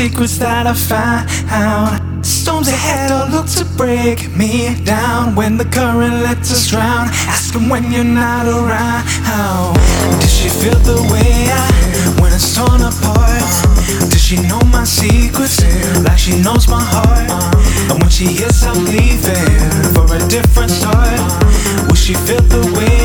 Secrets that I found. Storms ahead all look to break me down when the current lets us drown. Ask him when you're not around. How Does she feel the way I when it's torn apart? Does she know my secrets like she knows my heart? And when she hears I'm leaving for a different start, will she feel the way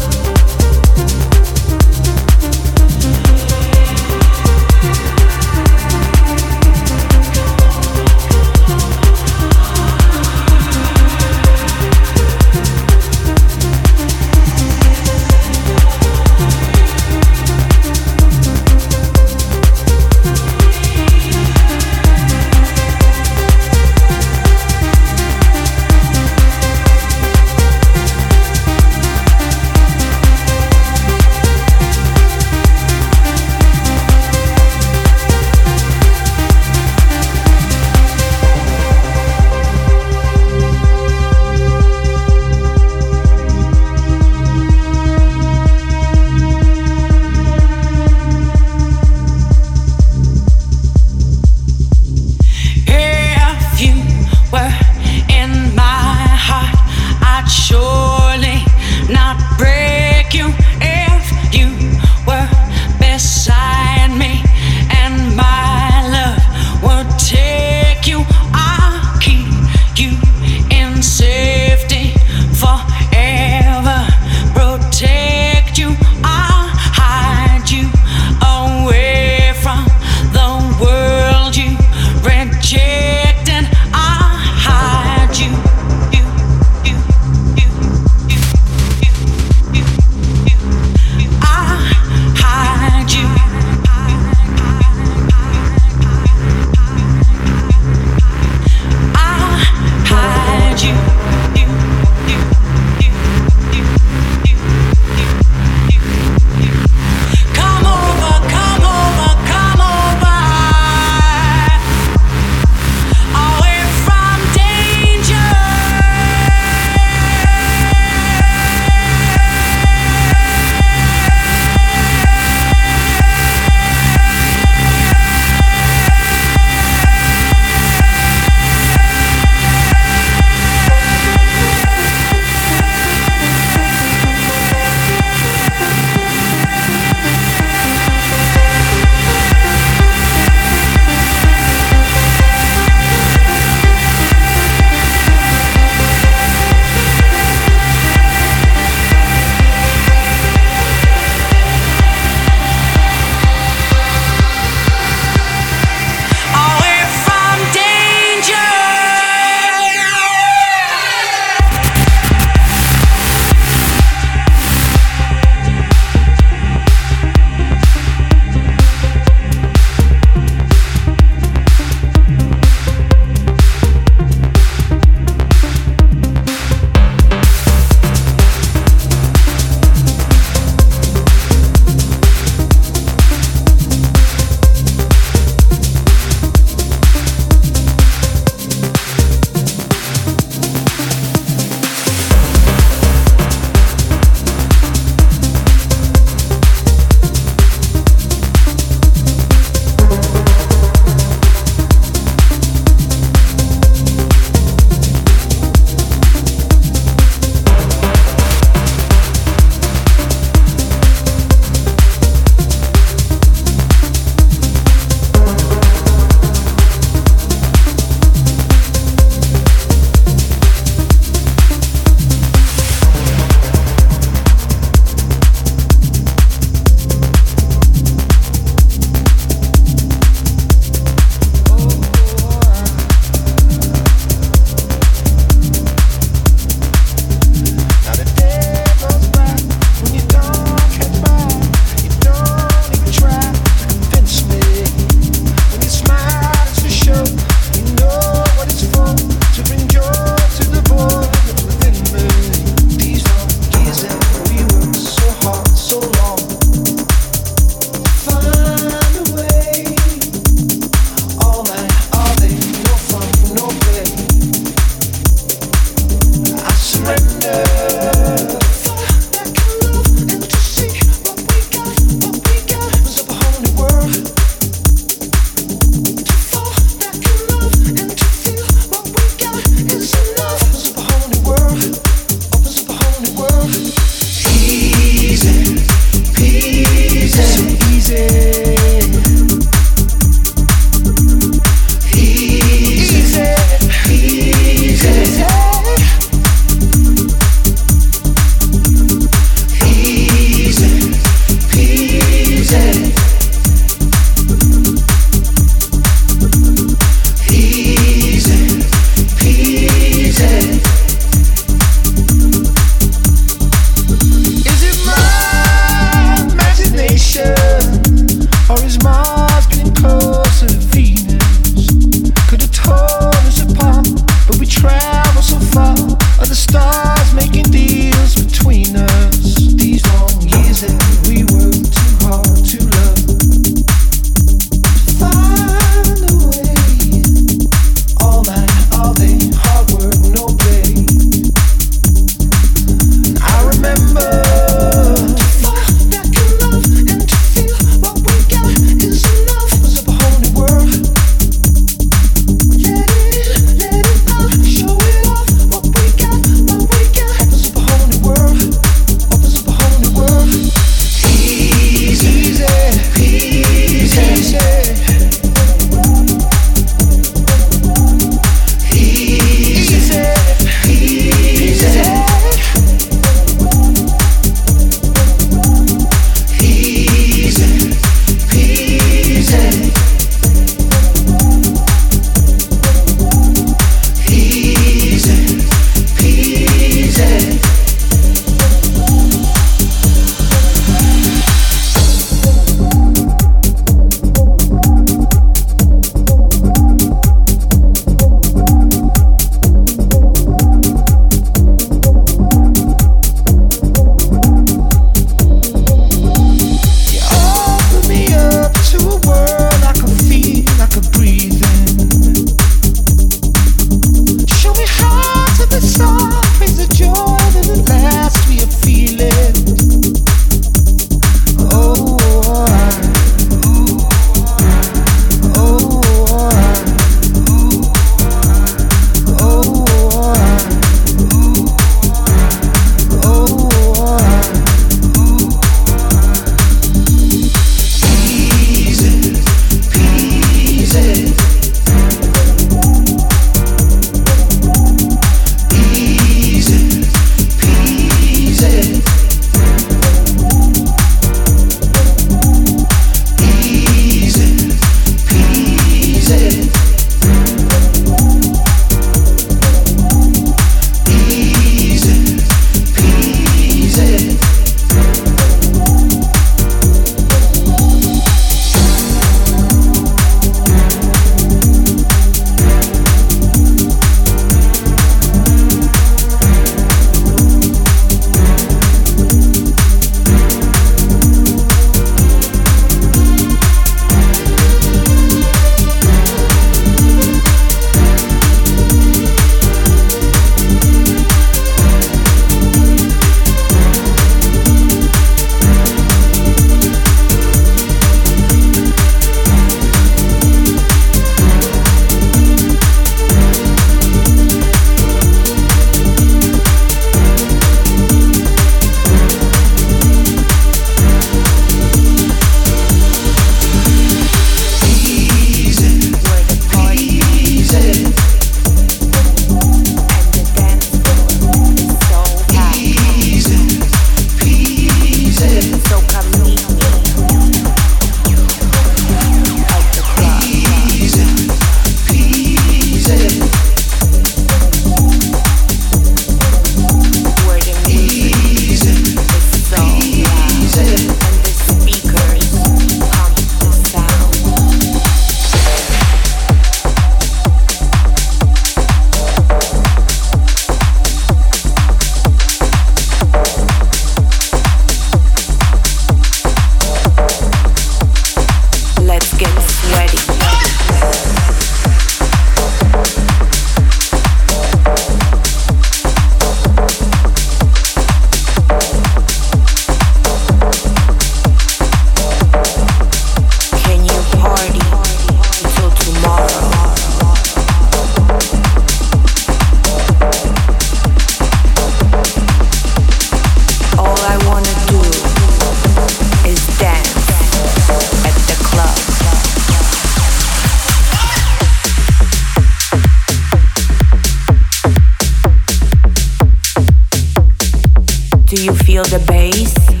you feel the bass?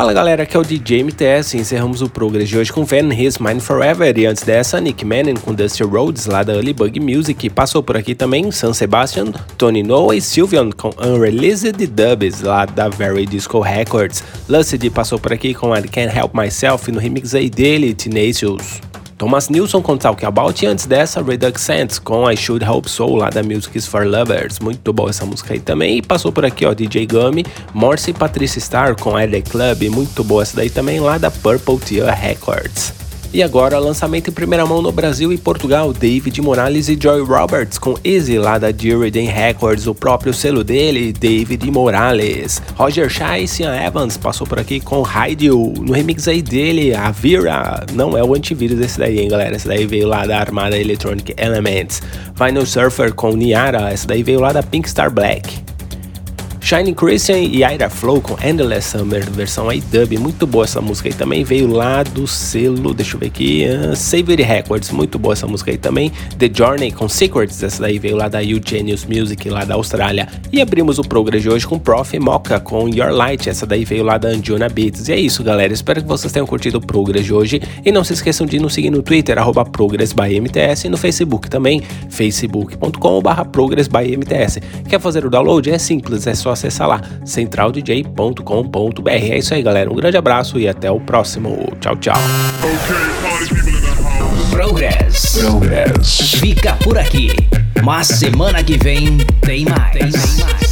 Fala galera, aqui é o DJ MTS. Encerramos o Progress de hoje com Van His Mind Forever. E antes dessa, Nick Manning com Dusty Rhodes, lá da Early Bug Music. Passou por aqui também San Sebastian, Tony Noah e Sylvian com Unreleased Dubs, lá da Very Disco Records. Lucid passou por aqui com I Can't Help Myself no remix aí dele, Tenacious. Thomas Nilsson com Talk About e antes dessa Redux Sense com I Should Hope So lá da Music for Lovers. Muito boa essa música aí também. E passou por aqui ó DJ Gummy, Morse e Patricia Star com LA Club. Muito boa essa daí também lá da Purple Tear Records. E agora, lançamento em primeira mão no Brasil e Portugal, David Morales e Joy Roberts com Easy lá da Duridan Records, o próprio selo dele, David Morales. Roger Shah e Cian Evans passou por aqui com Haidio, no remix aí dele, a Vira, não é o antivírus esse daí, hein galera, esse daí veio lá da Armada Electronic Elements. Vinyl Surfer com Niara, essa daí veio lá da Pink Star Black. Shining Christian e Ira Flow com Endless Summer, versão aí dub, muito boa essa música aí também, veio lá do selo, deixa eu ver aqui, uh, Savory Records, muito boa essa música aí também, The Journey com Secrets, essa daí veio lá da Eugenius Music, lá da Austrália, e abrimos o programa de hoje com Prof. Mocha com Your Light, essa daí veio lá da Anjuna Beats, e é isso galera, espero que vocês tenham curtido o programa de hoje, e não se esqueçam de nos seguir no Twitter, arroba ProgressByMTS, e no Facebook também, facebook.com barra ProgressByMTS, quer fazer o download? É simples, é só acessar lá, centraldj.com.br. É isso aí, galera. Um grande abraço e até o próximo. Tchau, tchau. Progress. Progress. Fica por aqui. Mas semana que vem tem mais. Tem mais.